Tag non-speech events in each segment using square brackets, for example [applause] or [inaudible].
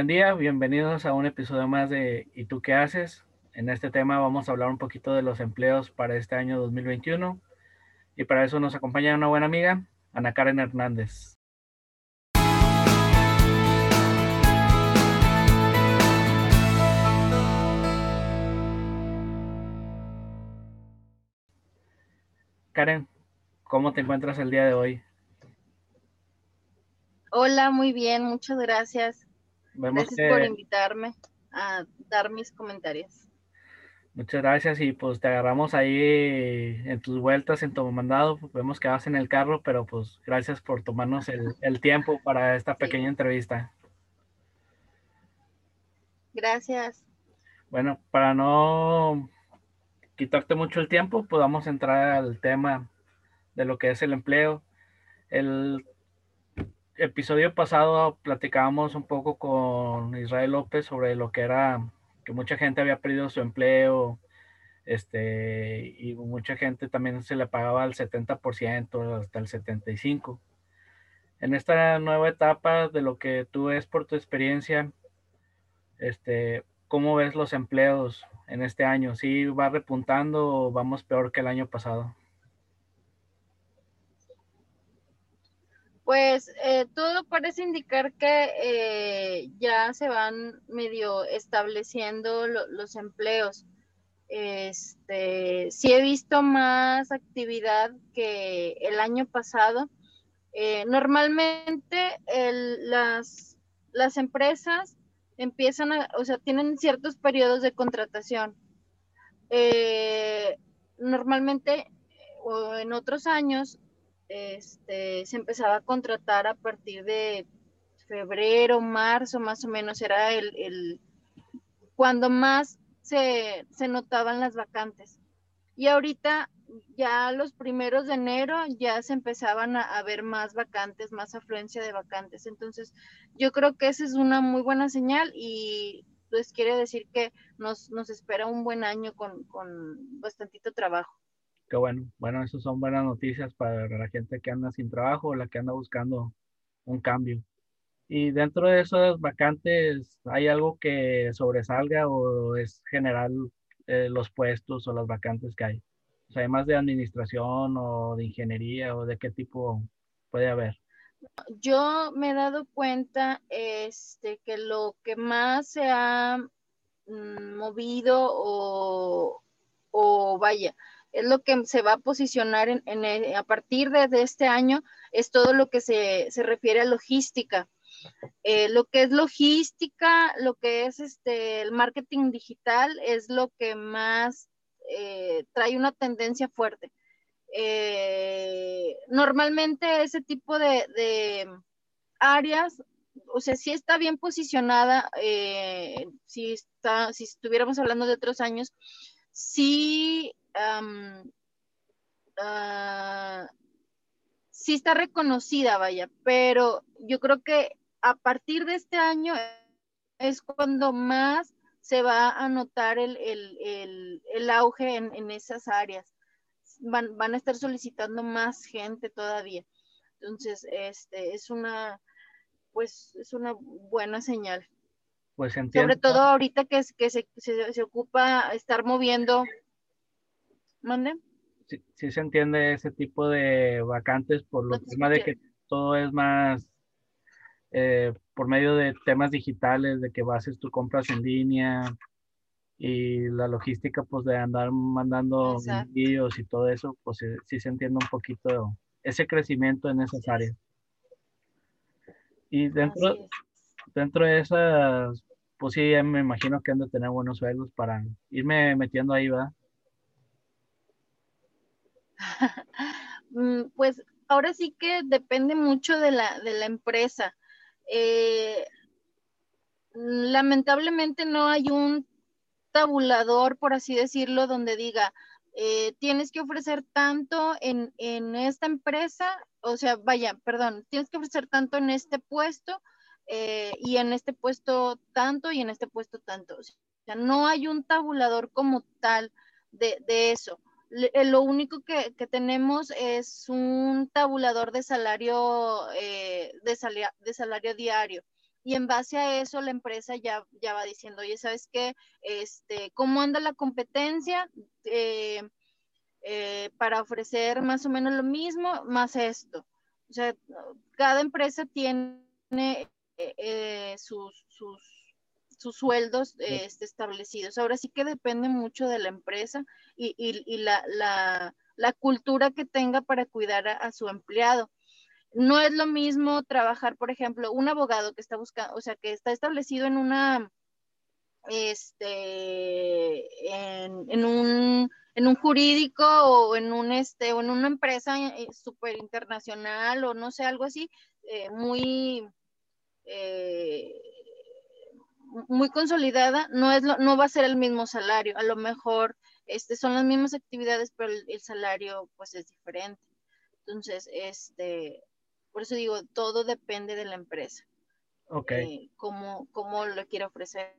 Buen día, bienvenidos a un episodio más de ¿Y tú qué haces? En este tema vamos a hablar un poquito de los empleos para este año 2021 y para eso nos acompaña una buena amiga, Ana Karen Hernández. Karen, ¿cómo te encuentras el día de hoy? Hola, muy bien, muchas gracias. Gracias por invitarme a dar mis comentarios. Muchas gracias y pues te agarramos ahí en tus vueltas, en tu mandado. Vemos que vas en el carro, pero pues gracias por tomarnos el, tiempo para esta pequeña entrevista. Gracias. Bueno, para no quitarte mucho el tiempo, podamos pues entrar al tema de lo que es el empleo. El episodio pasado platicábamos un poco con Israel López sobre lo que era que mucha gente había perdido su empleo, este, y mucha gente también se le pagaba al 70% hasta el 75%. En esta nueva etapa de lo que tú ves por tu experiencia, este, ¿cómo ves los empleos en este año? ¿Sí va repuntando o vamos peor que el año pasado? Pues eh, todo parece indicar que eh, ya se van medio estableciendo los empleos. Este, sí he visto más actividad que el año pasado. Eh, normalmente las, las empresas empiezan a, o sea, tienen ciertos periodos de contratación. Normalmente, o en otros años, este, se empezaba a contratar a partir de febrero, marzo, más o menos, era el, cuando más se, se notaban las vacantes. Y ahorita ya los primeros de enero ya se empezaban a, ver más vacantes, más afluencia de vacantes. Entonces, yo creo que esa es una muy buena señal y pues quiere decir que nos, nos espera un buen año con, con bastantito trabajo. Qué bueno. Bueno, eso son buenas noticias para la gente que anda sin trabajo o la que anda buscando un cambio. Y dentro de esas vacantes, ¿hay algo que sobresalga o es general eh, los puestos o las vacantes que hay? O sea, más de administración o de ingeniería o de qué tipo puede haber. Yo me he dado cuenta este, que lo que más se ha mm, movido o, o, vaya, es lo que se va a posicionar en, en a partir de, este año, es todo lo que se, se refiere a logística. Eh, lo que es logística, lo que es este, el marketing digital, es lo que más eh, trae una tendencia fuerte. Eh, normalmente ese tipo de, áreas, o sea, si está bien posicionada, si, está, si estuviéramos hablando de otros años, sí, ah, sí está reconocida, vaya, pero yo creo que a partir de este año es cuando más se va a notar el, auge en, esas áreas. Van, van, a estar solicitando más gente todavía. Entonces, este, es una, pues, es una buena señal. Pues Sobre todo ahorita que, que se, se, ocupa estar moviendo. ¿Mande? Sí, sí, se entiende ese tipo de vacantes por lo tema de que todo es más eh, por medio de temas digitales, de que bases tus compras en línea y la logística, pues de andar mandando envíos y todo eso, pues sí, se entiende un poquito ese crecimiento en esas áreas. Y dentro, dentro de esas, pues sí, me imagino que han de tener buenos sueldos para irme metiendo ahí, ¿verdad? [laughs] Mm, pues ahora sí que depende mucho de la, de la empresa. Eh, lamentablemente no hay un tabulador, por así decirlo, donde diga, eh, tienes que ofrecer tanto en, esta empresa, o sea, vaya, perdón, tienes que ofrecer tanto en este puesto eh, y en este puesto tanto y en este puesto tanto. O sea, no hay un tabulador como tal de, eso. Eh, lo único que, tenemos es un tabulador de salario, eh, de, salario diario. y en base a eso la empresa ya, ya va diciendo, oye, ¿sabes qué? Este, ¿Cómo anda la competencia? Para ofrecer más o menos lo mismo, más esto. O sea, cada empresa tiene eh, sus, sus, sus, sueldos este, establecidos. Ahora sí que depende mucho de la empresa y, y, y la, la, la, cultura que tenga para cuidar a su empleado no es lo mismo trabajar, por ejemplo, un abogado que está buscando, o sea, que está establecido en una, este, en, un, en un jurídico o en un, este, o en una empresa eh, súper internacional o no sé, algo así, eh, muy, eh, muy consolidada, no, es lo, no va a ser el mismo salario. A lo mejor este, son las mismas actividades, pero el, el salario pues es diferente. Entonces, este, por eso digo, todo depende de la empresa. Ok. Eh, cómo, cómo lo quiere ofrecer.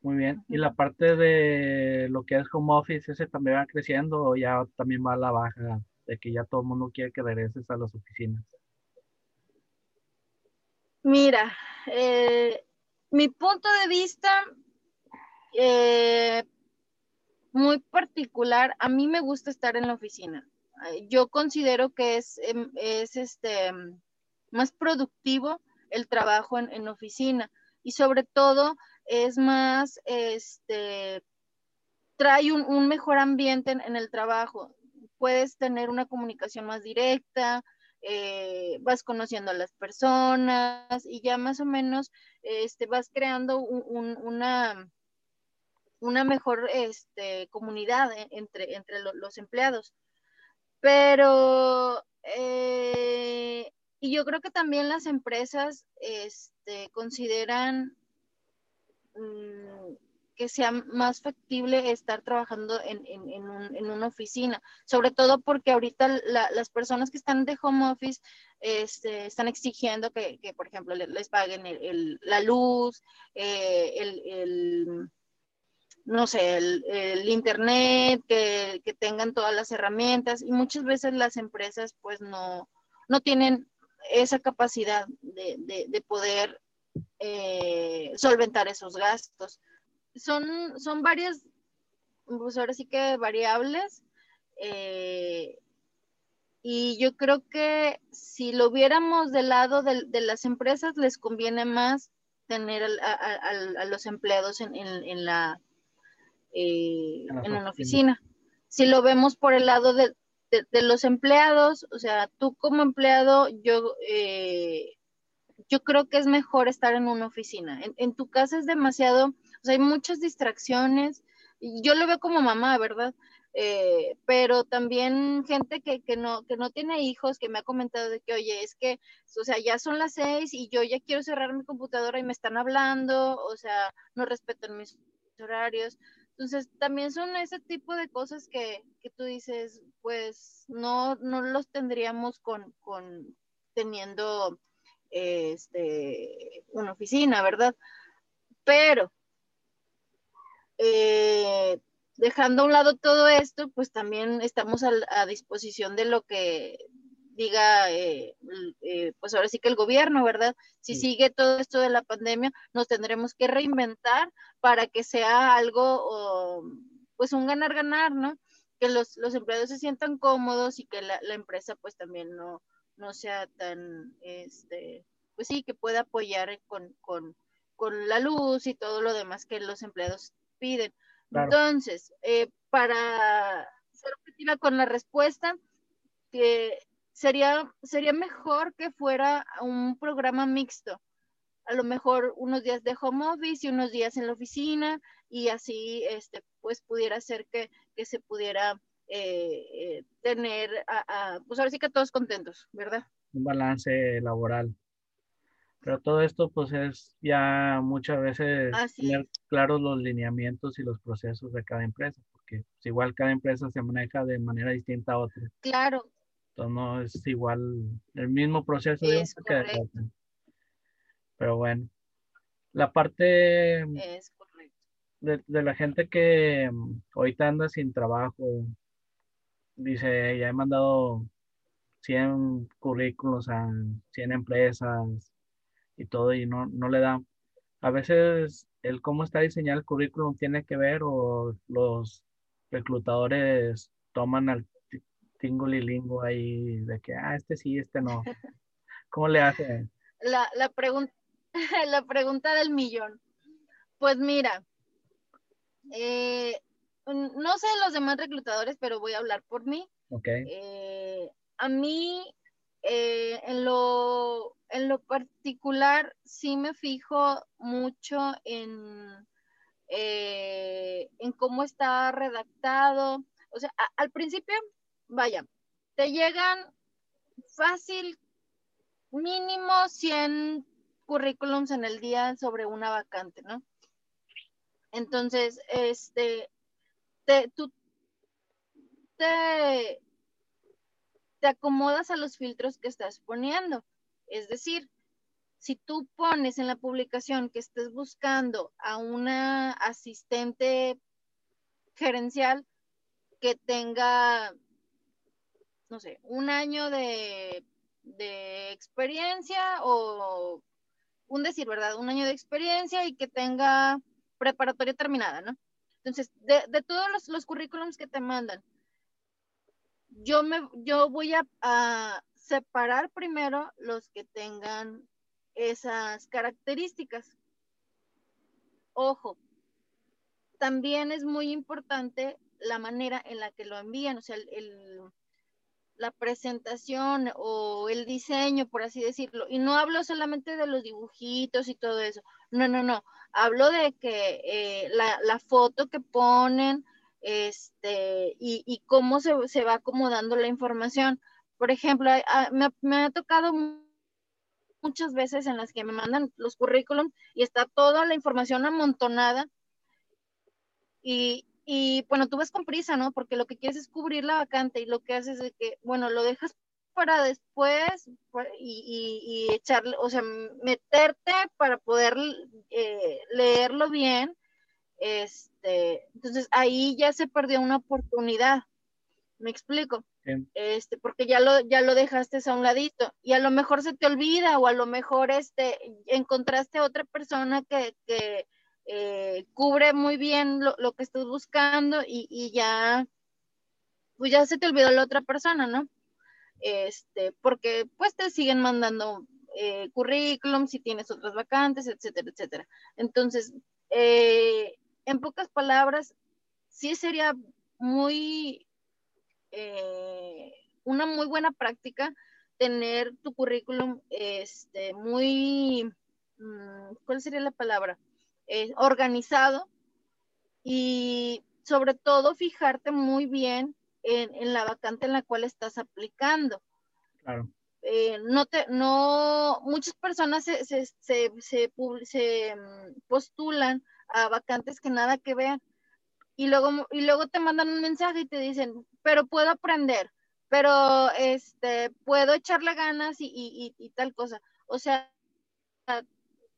Muy bien. ¿Y la parte de lo que es home office, ese también va creciendo o ya también va a la baja de que ya todo el mundo quiere que regreses a las oficinas? Mira, eh, mi punto de vista eh, muy particular, a mí me gusta estar en la oficina yo considero que es, em, es este, más productivo el trabajo en, oficina y sobre todo es más, este, trae un, mejor ambiente en, el trabajo. Puedes tener una comunicación más directa, eh, vas conociendo a las personas y ya más o menos este, vas creando una, una mejor este, comunidad e, entre, entre los empleados. Pero, eh, y yo creo que también las empresas este, consideran mm, que sea más factible estar trabajando en, una oficina, sobre todo porque ahorita las personas que están de home office este, están exigiendo que, por ejemplo, les, paguen la luz, eh, el no sé, el, internet, que, tengan todas las herramientas y muchas veces las empresas pues no, no tienen esa capacidad de, poder eh, solventar esos gastos. Son, son varias, pues ahora sí que variables. Eh, y yo creo que si lo viéramos del lado de, las empresas, les conviene más tener a, los empleados en la eh, en, una oficina. Si lo vemos por el lado de, los empleados, o sea, tú como empleado, yo, eh, yo creo que es mejor estar en una oficina. En, tu casa es demasiado, o sea, hay muchas distracciones. Yo lo veo como mamá, ¿verdad? Eh, pero también gente que, que, no, que no tiene hijos, que me ha comentado de que, oye, es que, o sea, ya son las seis y yo ya quiero cerrar mi computadora y me están hablando, o sea, no respetan mis horarios. Entonces, también son ese tipo de cosas que, que tú dices, pues no, no los tendríamos con, con teniendo este, una oficina, ¿verdad? Pero, eh, dejando a un lado todo esto, pues también estamos a, a disposición de lo que diga, eh, eh, pues ahora sí que el gobierno, ¿verdad? Si sigue todo esto de la pandemia, nos tendremos que reinventar para que sea algo, pues un ganar-ganar, ¿no? Que los, empleados se sientan cómodos y que la, empresa pues también no, no sea tan, este, pues sí, que pueda apoyar con, con, la luz y todo lo demás que los empleados piden. Entonces, eh, para ser objetiva con la respuesta, que sería, sería mejor que fuera un programa mixto. A lo mejor unos días de home office y unos días en la oficina y así este, pues pudiera ser que, se pudiera eh, eh, tener, a, pues ahora sí que todos contentos, ¿verdad? Un balance laboral. Pero todo esto pues es ya muchas veces tener claros los lineamientos y los procesos de cada empresa, porque pues, igual cada empresa se maneja de manera distinta a otra. Claro, no es igual el mismo proceso pero bueno la parte De, la gente que mm, ahorita anda sin trabajo dice ya he mandado 100 currículos a 100 empresas y todo y no, no le da. A veces el cómo está diseñado el currículum tiene que ver o los reclutadores toman al tingolilingo ahí de que, ah, este sí, este no. [laughs] ¿Cómo le hacen? La, la, [laughs] la pregunta del millón. Pues mira, eh, no sé los demás reclutadores, pero voy a hablar por mí. Okay. Eh, a mí, eh, en, lo, en lo particular, sí me fijo mucho en, en cómo está redactado. O sea, al principio, vaya, te llegan fácil, mínimo 100 currículums en el día sobre una vacante, ¿no? Entonces, este, te, tú te, te acomodas a los filtros que estás poniendo. Es decir, si tú pones en la publicación que estés buscando a una asistente gerencial que tenga, no sé, un año de, de experiencia o un decir, ¿verdad? Un año de experiencia y que tenga preparatoria terminada, ¿no? Entonces, de, todos los, currículums que te mandan, yo, me, yo voy a separar primero los que tengan esas características. Ojo, también es muy importante la manera en la que lo envían, o sea, el, la presentación o el diseño, por así decirlo. Y no hablo solamente de los dibujitos y todo eso. No, no, no. Hablo de que eh, la, foto que ponen este, y, cómo se, va acomodando la información. Por ejemplo, me, me, ha tocado muchas veces en las que me mandan los currículums y está toda la información amontonada y, y bueno, tú vas con prisa, ¿no? Porque lo que quieres es cubrir la vacante y lo que haces es que, bueno, lo dejas para después y, y, echarle, o sea, meterte para poder eh, leerlo bien. Este, entonces ahí ya se perdió una oportunidad. ¿Me explico? Este, porque ya lo, ya lo dejaste a un ladito y a lo mejor se te olvida o a lo mejor este, encontraste otra persona que, que eh, cubre muy bien lo, que estás buscando y, ya, pues ya se te olvidó la otra persona, ¿no? Este, porque pues te siguen mandando eh, currículum si tienes otras vacantes, etcétera, etcétera. Entonces, eh, en pocas palabras, sí sería muy, una muy buena práctica tener tu currículum este, muy, mm, ¿cuál sería la palabra? Eh, organizado y sobre todo fijarte muy bien en, la vacante en la cual estás aplicando. Claro. Eh, no te, no, muchas personas se, se, se, se, mm, postulan a vacantes que nada que vean y luego, y luego te mandan un mensaje y te dicen, pero puedo aprender, pero este, puedo echarle ganas y, y, y tal cosa. O sea,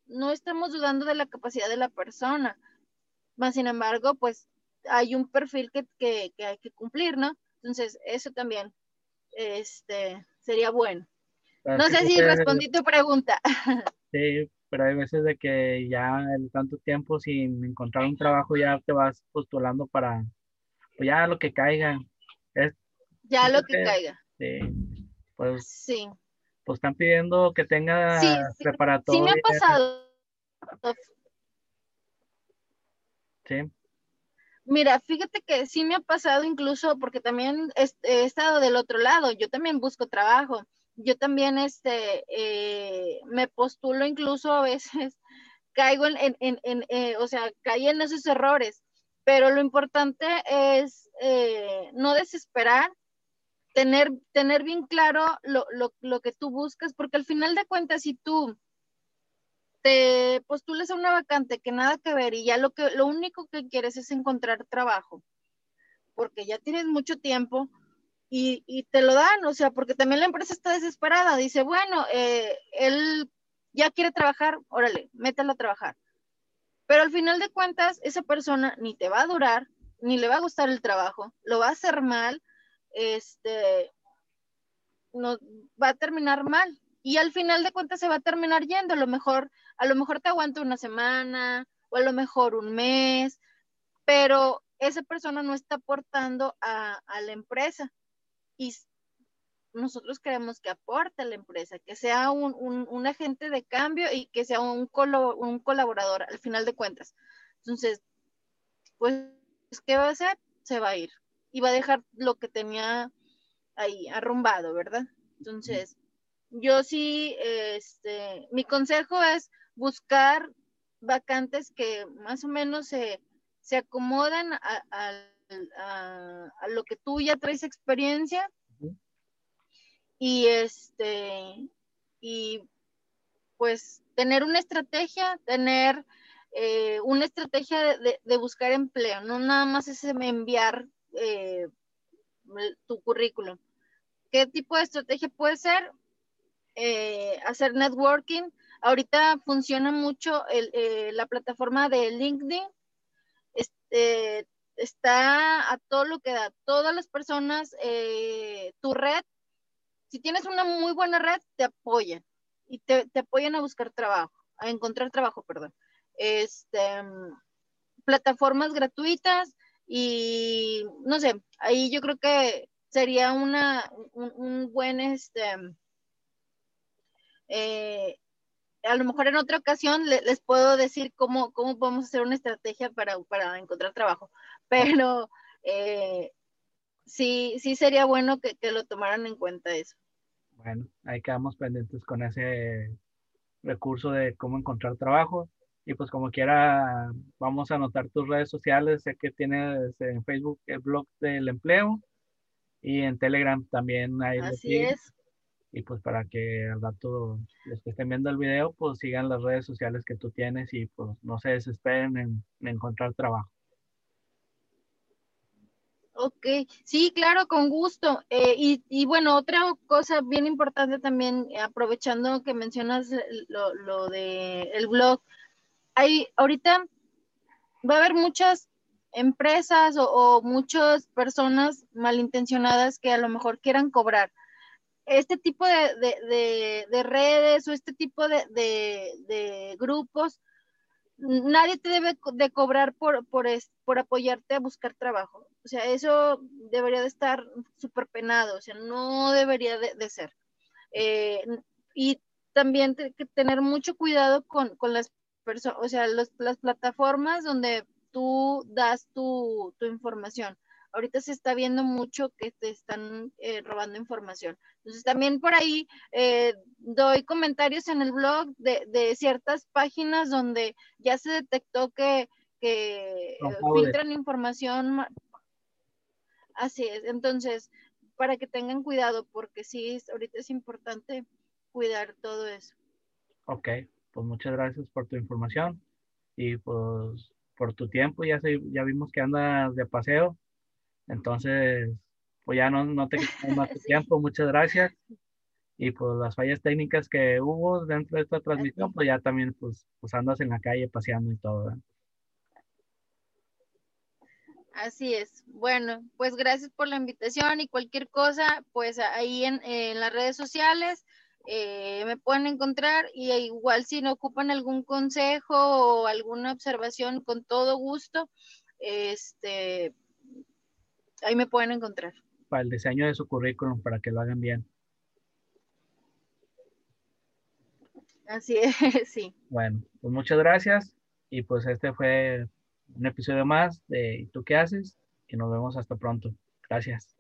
no estamos dudando de la capacidad de la persona, más sin embargo, pues hay un perfil que, hay que cumplir, ¿no? Entonces, eso también este, sería bueno. no sé si respondí tu pregunta. [laughs] Sí, pero hay veces de que ya en tanto tiempo sin encontrar un trabajo ya te vas postulando para, pues ya lo que caiga. Ya lo que, caiga. Sí, pues. Sí pues están pidiendo que tenga preparatoria. Sí me ha pasado. Sí. Mira, fíjate que sí me ha pasado incluso porque también he, estado del otro lado, yo también busco trabajo, yo también este, eh, me postulo incluso a veces, [laughs] caigo en, en, en, eh, o sea, caí en esos errores, pero lo importante es eh, no desesperar, tener, tener bien claro lo, lo, lo, que tú buscas, porque al final de cuentas, si tú te postules a una vacante que nada que ver y ya lo, que, lo único que quieres es encontrar trabajo, porque ya tienes mucho tiempo y, y te lo dan, o sea, porque también la empresa está desesperada, dice, bueno, eh, él ya quiere trabajar, órale, mételo a trabajar. Pero al final de cuentas, esa persona ni te va a durar, ni le va a gustar el trabajo, lo va a hacer mal, este, no, va a terminar mal. y al final de cuentas se va a terminar yendo. A lo mejor, a lo mejor te aguanta una semana o a lo mejor un mes, pero esa persona no está aportando a, la empresa. Y nosotros queremos que aporte a la empresa, que sea un, agente de cambio y que sea un, un colaborador al final de cuentas. Entonces, pues, ¿qué va a hacer? Se va a ir y va a dejar lo que tenía ahí arrumbado, ¿verdad? Entonces, yo sí, este, mi consejo es buscar vacantes que más o menos se, se acomodan a, lo que tú ya traes experiencia y este y pues tener una estrategia, tener eh, una estrategia de, buscar empleo, no nada más es enviar eh, tu currículum. ¿Qué tipo de estrategia puede ser? Eh, hacer networking. Ahorita funciona mucho eh, la plataforma de LinkedIn. Este, está a todo lo que da. Todas las personas, tu red, si tienes una muy buena red, te apoyan y te, apoyan a buscar trabajo, a encontrar trabajo, perdón. Este, plataformas gratuitas y no sé, ahí yo creo que sería una, un, buen, este, eh, a lo mejor en otra ocasión les puedo decir cómo, cómo podemos hacer una estrategia para, para encontrar trabajo, [laughs] pero eh, sí, sí sería bueno que, que, lo tomaran en cuenta eso. Bueno, ahí quedamos pendientes con ese recurso de cómo encontrar trabajo. Y pues como quiera, vamos a anotar tus redes sociales. Sé que tienes en Facebook el blog del empleo y en Telegram también hay. Así es. Y pues para que al rato los que estén viendo el video, pues sigan las redes sociales que tú tienes y pues no se desesperen en, encontrar trabajo. Ok, sí, claro, con gusto. Eh, y, y, bueno, otra cosa bien importante también, aprovechando que mencionas lo, lo de el blog, hay ahorita va a haber muchas empresas o, muchas personas malintencionadas que a lo mejor quieran cobrar. Este tipo de, redes o este tipo de, grupos, nadie te debe de cobrar por, por, por apoyarte a buscar trabajo. O sea, eso debería de estar súper penado, o sea, no debería de, ser. Eh, y también que tener mucho cuidado con, con las personas, o sea, las plataformas donde tú das tu, información. Ahorita se está viendo mucho que te están eh, robando información. Entonces también por ahí eh, doy comentarios en el blog de, ciertas páginas donde ya se detectó que, que filtran información. Así es. Entonces, para que tengan cuidado, porque sí, ahorita es importante cuidar todo eso. Ok, pues muchas gracias por tu información y pues por tu tiempo, ya, ya vimos que andas de paseo, entonces pues ya no, no te quitamos [laughs] más tu tiempo, muchas gracias. Y pues las fallas técnicas que hubo dentro de esta transmisión, pues ya también pues, pues andas en la calle paseando y todo. Así es. Bueno, pues gracias por la invitación y cualquier cosa, pues ahí en, en las redes sociales eh, me pueden encontrar y igual si no ocupan algún consejo o alguna observación, con todo gusto, este, ahí me pueden encontrar. Para el diseño de su currículum, para que lo hagan bien. Así [laughs] es, sí. Bueno, pues muchas gracias y pues este fue un episodio más de ¿Tú qué haces? Y nos vemos hasta pronto. Gracias.